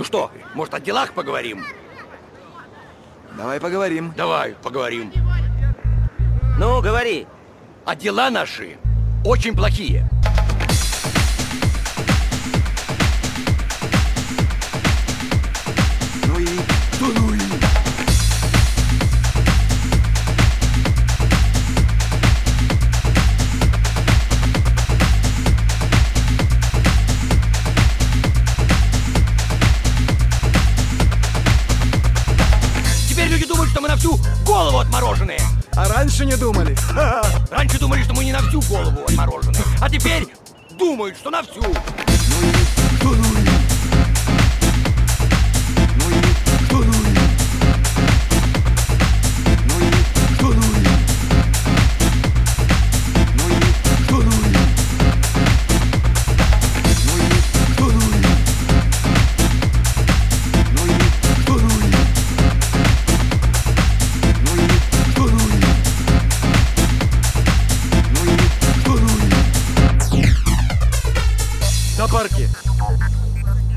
Ну что, может, о делах поговорим? Давай поговорим. Давай, поговорим. Ну, говори. А дела наши очень плохие. Всю голову отмороженные. А раньше не думали? Раньше думали, что мы не на всю голову отмороженные. А теперь думают, что на всю. Зоопарке.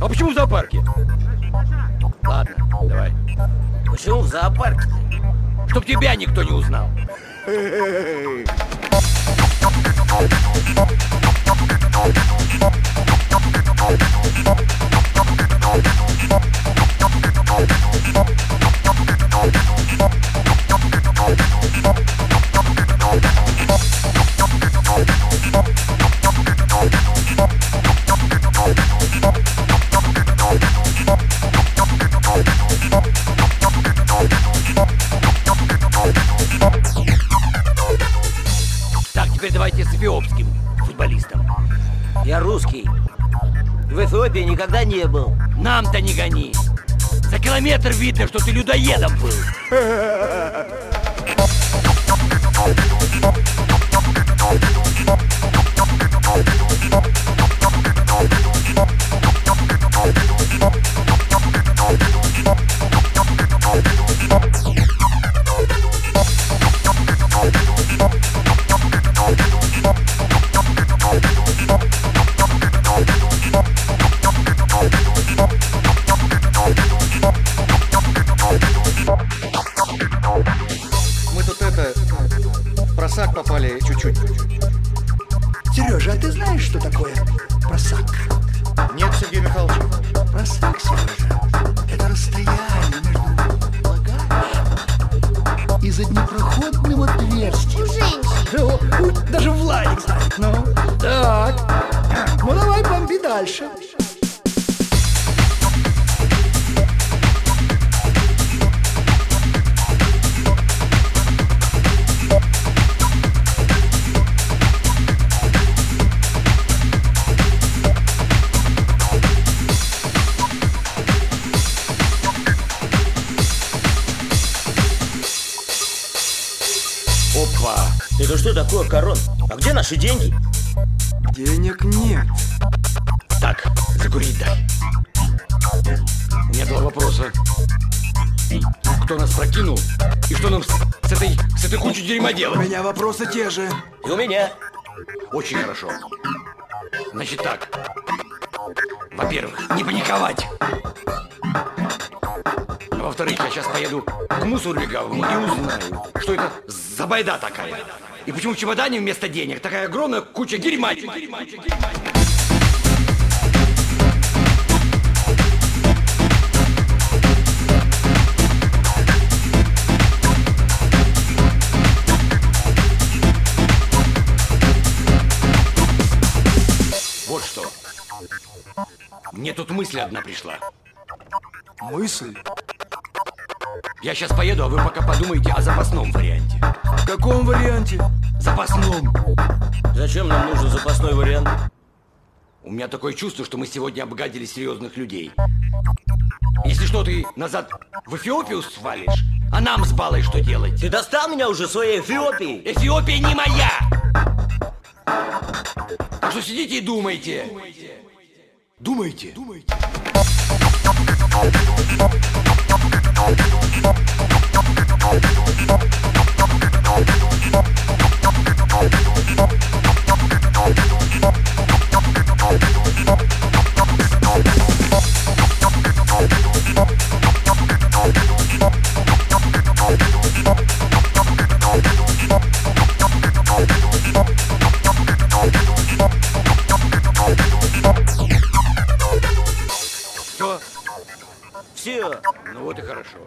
А почему в зоопарке? Ладно, давай. Почему в зоопарке? Чтоб тебя никто не узнал. Так, давайте с эфиопским футболистом. Я русский. В Эфиопии никогда не был. Нам-то не гони. За километр видно, что ты людоедом был. Мы тут попали чуть-чуть. Сережа, а ты знаешь, что такое просак? Нет, Сергей Михайлович. Просак, Сережа, это расстояние между влагалищем и заднепроходным отверстием. Женщин. У, Даже Владик знает. Ну, так. Ну, давай бомби дальше. Это что такое, Корон? А где наши деньги? Денег нет. Так, закурить дай. У меня два вопроса. Кто нас прокинул? И что нам с, с этой, с этой кучей дерьма У делать? меня вопросы те же. И у меня. Очень хорошо. Значит так. Во-первых, не паниковать. А Во-вторых, я сейчас поеду к мусору легавому и узнаю, что это за байда такая. И почему в чемодане вместо денег такая огромная куча дерьма. Вот что. Мне тут мысль одна пришла. Мысль? Я сейчас поеду, а вы пока подумайте о запасном варианте. В каком варианте? Запасном. Зачем нам нужен запасной вариант? У меня такое чувство, что мы сегодня обгадили серьезных людей. Если что, ты назад в Эфиопию свалишь, а нам с Балой что делать? Ты достал меня уже своей Эфиопией? Эфиопия не моя! Так что сидите и думайте. Думайте. Думайте. Все. Ну вот и хорошо.